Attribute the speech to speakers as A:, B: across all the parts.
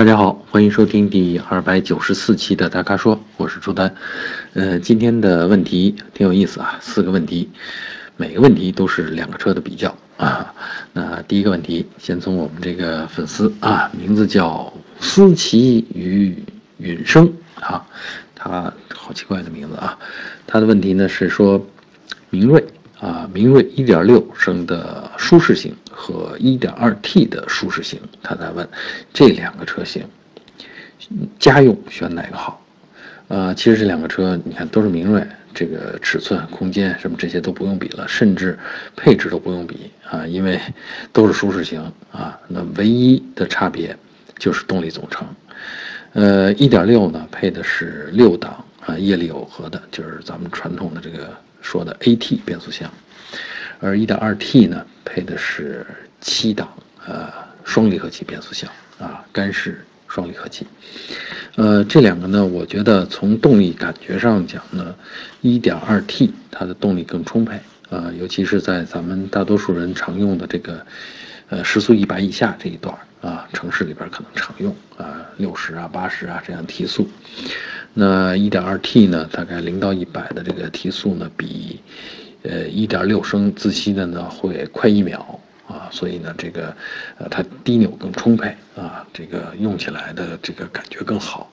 A: 大家好，欢迎收听第二百九十四期的大咖说，我是朱丹。呃，今天的问题挺有意思啊，四个问题，每个问题都是两个车的比较啊。那第一个问题，先从我们这个粉丝啊，名字叫思琪与允生啊，他好奇怪的名字啊。他的问题呢是说，明锐啊，明锐1.6升的舒适性。和 1.2T 的舒适性，他在问这两个车型家用选哪个好？呃，其实这两个车你看都是明锐，这个尺寸、空间什么这些都不用比了，甚至配置都不用比啊，因为都是舒适型啊。那唯一的差别就是动力总成。呃，1.6呢配的是六档啊液力耦合的，就是咱们传统的这个说的 AT 变速箱。而 1.2T 呢，配的是七档呃双离合器变速箱啊，干式双离合器。呃，这两个呢，我觉得从动力感觉上讲呢，1.2T 它的动力更充沛啊，尤其是在咱们大多数人常用的这个呃时速一百以下这一段啊，城市里边可能常用啊，六十啊、八十啊这样提速。那 1.2T 呢，大概零到一百的这个提速呢，比呃，一点六升自吸的呢会快一秒啊，所以呢，这个呃它低扭更充沛啊，这个用起来的这个感觉更好。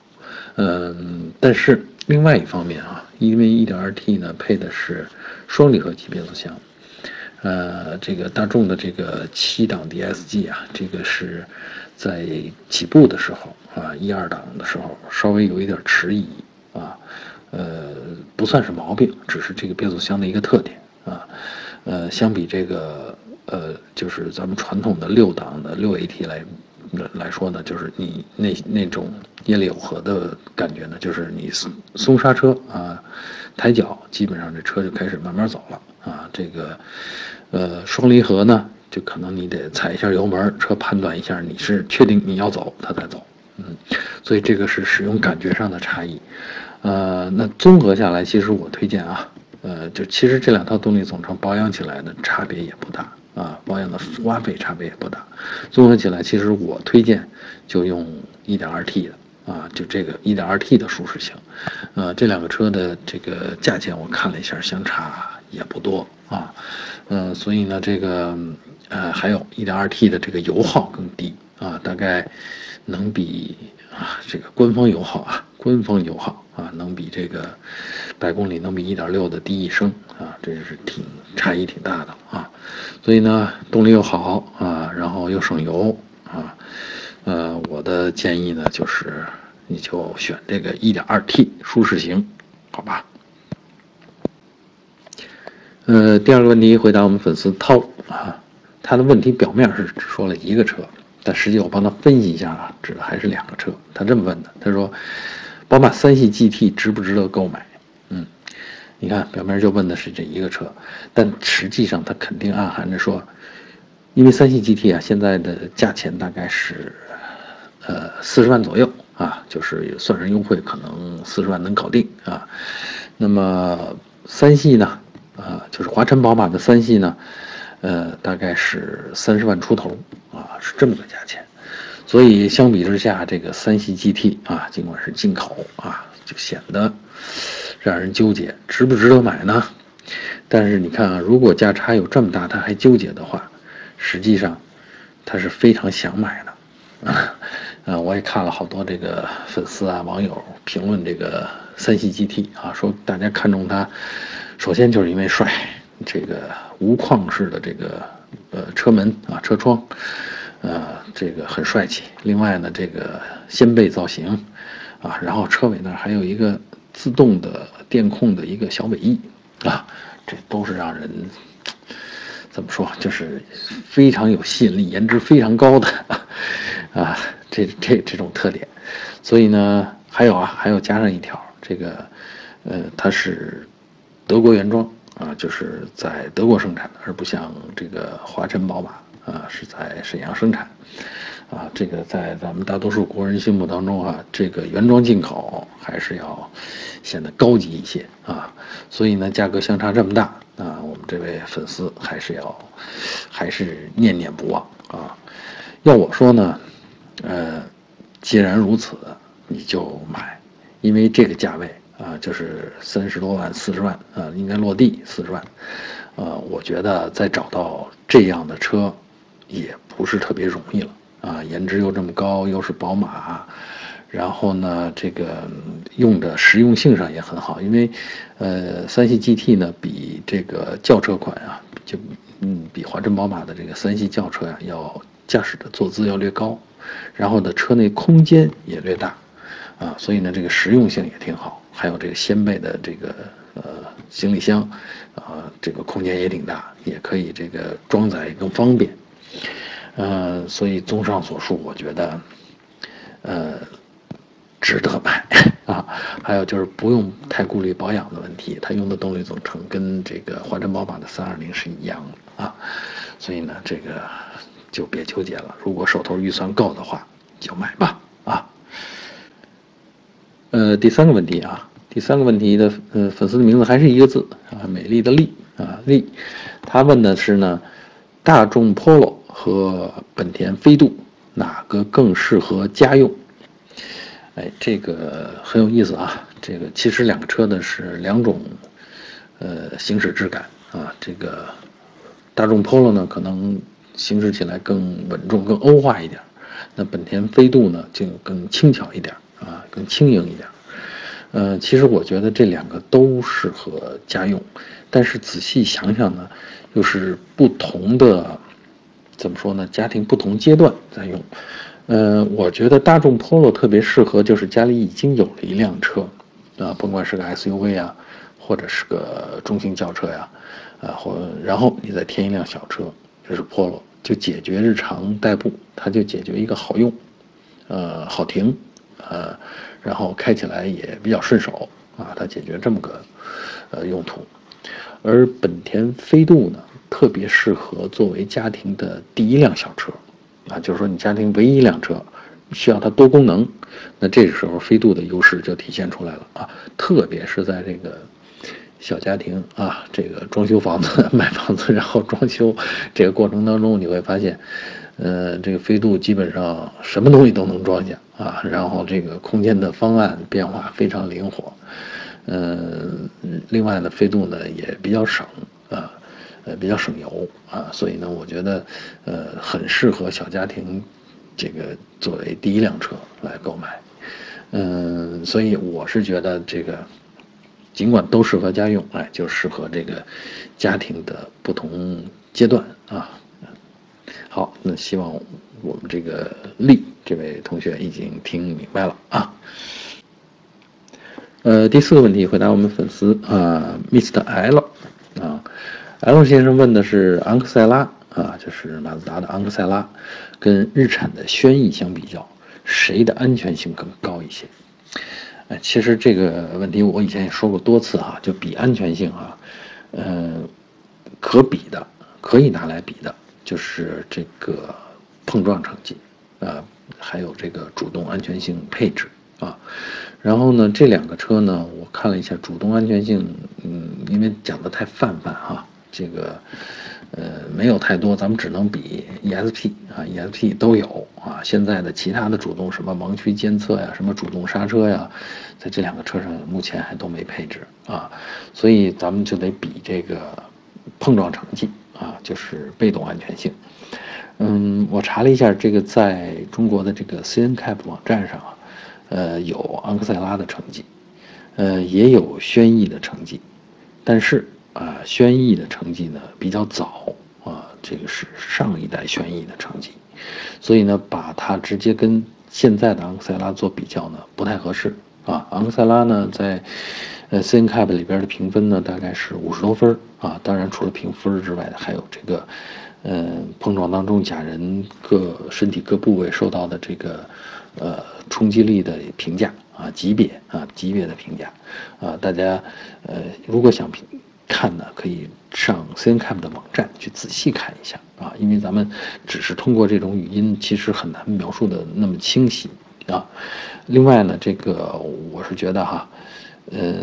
A: 嗯，但是另外一方面啊，因为一点二 T 呢配的是双离合器变速箱，呃，这个大众的这个七档 DSG 啊，这个是在起步的时候啊，一二档的时候稍微有一点迟疑啊。呃，不算是毛病，只是这个变速箱的一个特点啊。呃，相比这个呃，就是咱们传统的六档的六 AT 来来说呢，就是你那那种液力耦合的感觉呢，就是你松松刹车啊，抬脚，基本上这车就开始慢慢走了啊。这个呃双离合呢，就可能你得踩一下油门，车判断一下你是确定你要走，它才走。嗯，所以这个是使用感觉上的差异。呃，那综合下来，其实我推荐啊，呃，就其实这两套动力总成保养起来的差别也不大啊，保养的花费差别也不大。综合起来，其实我推荐就用 1.2T 的啊，就这个 1.2T 的舒适性。呃，这两个车的这个价钱我看了一下，相差也不多啊。呃，所以呢，这个呃，还有 1.2T 的这个油耗更低啊，大概能比啊这个官方油耗啊，官方油耗。啊，能比这个百公里能比一点六的低一升啊，这是挺差异挺大的啊。所以呢，动力又好啊，然后又省油啊。呃，我的建议呢就是你就选这个一点二 T 舒适型，好吧？呃，第二个问题回答我们粉丝涛啊，他的问题表面是只说了一个车，但实际我帮他分析一下啊，指的还是两个车。他这么问的，他说。宝马三系 GT 值不值得购买？嗯，你看表面就问的是这一个车，但实际上它肯定暗含着说，因为三系 GT 啊现在的价钱大概是，呃四十万左右啊，就是算上优惠可能四十万能搞定啊。那么三系呢，啊就是华晨宝马的三系呢，呃大概是三十万出头啊，是这么个价钱。所以相比之下，这个三系 GT 啊，尽管是进口啊，就显得让人纠结，值不值得买呢？但是你看啊，如果价差有这么大，他还纠结的话，实际上他是非常想买的啊。呃，我也看了好多这个粉丝啊、网友评论这个三系 GT 啊，说大家看中它，首先就是因为帅，这个无框式的这个呃车门啊、车窗。呃，这个很帅气。另外呢，这个掀背造型，啊，然后车尾那儿还有一个自动的电控的一个小尾翼，啊，这都是让人怎么说，就是非常有吸引力、颜值非常高的，啊，这这这种特点。所以呢，还有啊，还有加上一条，这个，呃，它是德国原装啊，就是在德国生产的，而不像这个华晨宝马。啊，是在沈阳生产，啊，这个在咱们大多数国人心目当中啊，这个原装进口还是要显得高级一些啊，所以呢，价格相差这么大啊，我们这位粉丝还是要还是念念不忘啊。要我说呢，呃，既然如此，你就买，因为这个价位啊，就是三十多万、四十万啊，应该落地四十万，呃，我觉得再找到这样的车，也不是特别容易了啊，颜值又这么高，又是宝马。然后呢，这个用的实用性上也很好，因为，呃，三系 GT 呢比这个轿车款啊，就嗯比华晨宝马的这个三系轿车呀要驾驶的坐姿要略高，然后呢车内空间也略大，啊，所以呢这个实用性也挺好，还有这个掀背的这个呃行李箱，啊这个空间也挺大，也可以这个装载更方便，呃，所以综上所述，我觉得，呃。值得买 啊！还有就是不用太顾虑保养的问题，它用的动力总成跟这个华晨宝马的三二零是一样的啊，所以呢，这个就别纠结了。如果手头预算够的话，就买吧啊。呃，第三个问题啊，第三个问题的呃粉丝的名字还是一个字啊，美丽的丽啊丽，他问的是呢，大众 Polo 和本田飞度哪个更适合家用？哎，这个很有意思啊！这个其实两个车呢是两种，呃，行驶质感啊。这个大众 Polo 呢，可能行驶起来更稳重、更欧化一点；那本田飞度呢，就更轻巧一点啊，更轻盈一点。呃，其实我觉得这两个都适合家用，但是仔细想想呢，又是不同的，怎么说呢？家庭不同阶段在用。呃，我觉得大众 Polo 特别适合，就是家里已经有了一辆车，啊，甭管是个 SUV 啊，或者是个中型轿车呀，啊，或然后你再添一辆小车，就是 Polo，就解决日常代步，它就解决一个好用，呃，好停，呃，然后开起来也比较顺手，啊，它解决这么个，呃，用途。而本田飞度呢，特别适合作为家庭的第一辆小车。啊，就是说你家庭唯一一辆车，需要它多功能，那这个时候飞度的优势就体现出来了啊！特别是在这个小家庭啊，这个装修房子、买房子然后装修这个过程当中，你会发现，呃，这个飞度基本上什么东西都能装下啊，然后这个空间的方案变化非常灵活，嗯，另外呢，飞度呢也比较省啊。呃，比较省油啊，所以呢，我觉得，呃，很适合小家庭，这个作为第一辆车来购买，嗯，所以我是觉得这个，尽管都适合家用，哎，就适合这个家庭的不同阶段啊。好，那希望我们这个力这位同学已经听明白了啊。呃，第四个问题回答我们粉丝啊，Mr. L 啊。L 先生问的是昂克赛拉啊，就是马自达的昂克赛拉，跟日产的轩逸相比较，谁的安全性更高一些？哎，其实这个问题我以前也说过多次啊，就比安全性啊，呃，可比的，可以拿来比的，就是这个碰撞成绩啊，还有这个主动安全性配置啊。然后呢，这两个车呢，我看了一下主动安全性，嗯，因为讲的太泛泛哈。这个，呃，没有太多，咱们只能比 ESP 啊，ESP 都有啊。现在的其他的主动什么盲区监测呀，什么主动刹车呀，在这两个车上目前还都没配置啊。所以咱们就得比这个碰撞成绩啊，就是被动安全性。嗯，我查了一下，这个在中国的这个 CNCAP 网站上啊，呃，有昂克赛拉的成绩，呃，也有轩逸的成绩，但是。啊，轩逸的成绩呢比较早啊，这个是上一代轩逸的成绩，所以呢，把它直接跟现在的昂克赛拉做比较呢不太合适啊。昂克赛拉呢在呃 CNCAP 里边的评分呢大概是五十多分啊，当然除了评分之外，还有这个呃碰撞当中假人各身体各部位受到的这个呃冲击力的评价啊级别啊级别的评价啊，大家呃如果想评。看呢，可以上 CNCAP 的网站去仔细看一下啊，因为咱们只是通过这种语音，其实很难描述的那么清晰啊。另外呢，这个我是觉得哈，呃，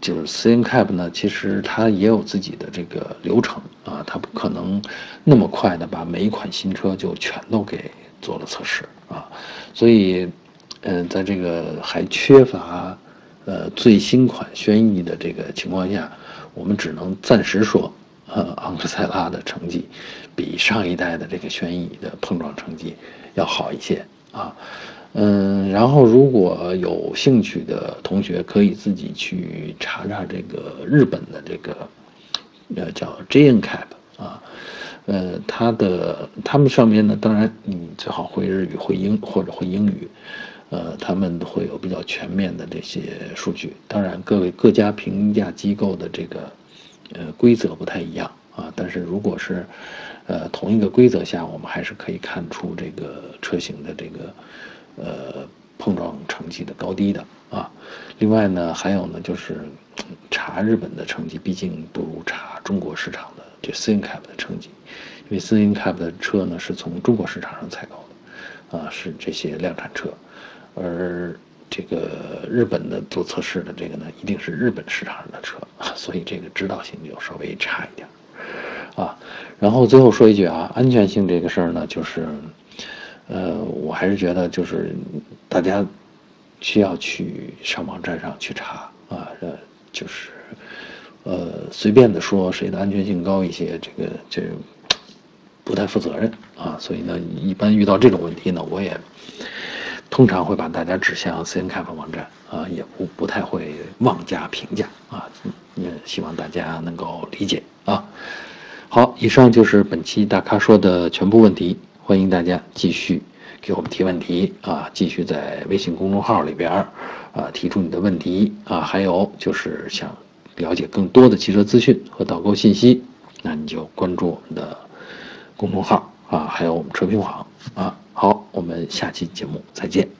A: 就是 CNCAP 呢，其实它也有自己的这个流程啊，它不可能那么快的把每一款新车就全都给做了测试啊，所以嗯，在这个还缺乏呃最新款轩逸的这个情况下，我们只能暂时说，呃，昂克赛拉的成绩比上一代的这个轩逸的碰撞成绩要好一些啊。嗯，然后如果有兴趣的同学，可以自己去查查这个日本的这个，呃，叫 J N Cap 啊，呃，它的他们上面呢，当然你最好会日语、会英或者会英语，呃，他们会有比较全面的这些数据。当然，各位各家评价机构的这个，呃，规则不太一样啊。但是如果是，呃，同一个规则下，我们还是可以看出这个车型的这个。呃，碰撞成绩的高低的啊，另外呢，还有呢，就是查日本的成绩，毕竟不如查中国市场的这 C N CAP 的成绩，因为 C N CAP 的车呢是从中国市场上采购的，啊，是这些量产车，而这个日本的做测试的这个呢，一定是日本市场上的车，所以这个指导性就稍微差一点，啊，然后最后说一句啊，安全性这个事儿呢，就是。呃，我还是觉得就是大家需要去上网站上去查啊，呃，就是呃随便的说谁的安全性高一些，这个这不太负责任啊。所以呢，一般遇到这种问题呢，我也通常会把大家指向 C N CAP 网站啊，也不不太会妄加评价啊。也希望大家能够理解啊。好，以上就是本期大咖说的全部问题。欢迎大家继续给我们提问题啊，继续在微信公众号里边啊提出你的问题啊，还有就是想了解更多的汽车资讯和导购信息，那你就关注我们的公众号啊，还有我们车评网啊。好，我们下期节目再见。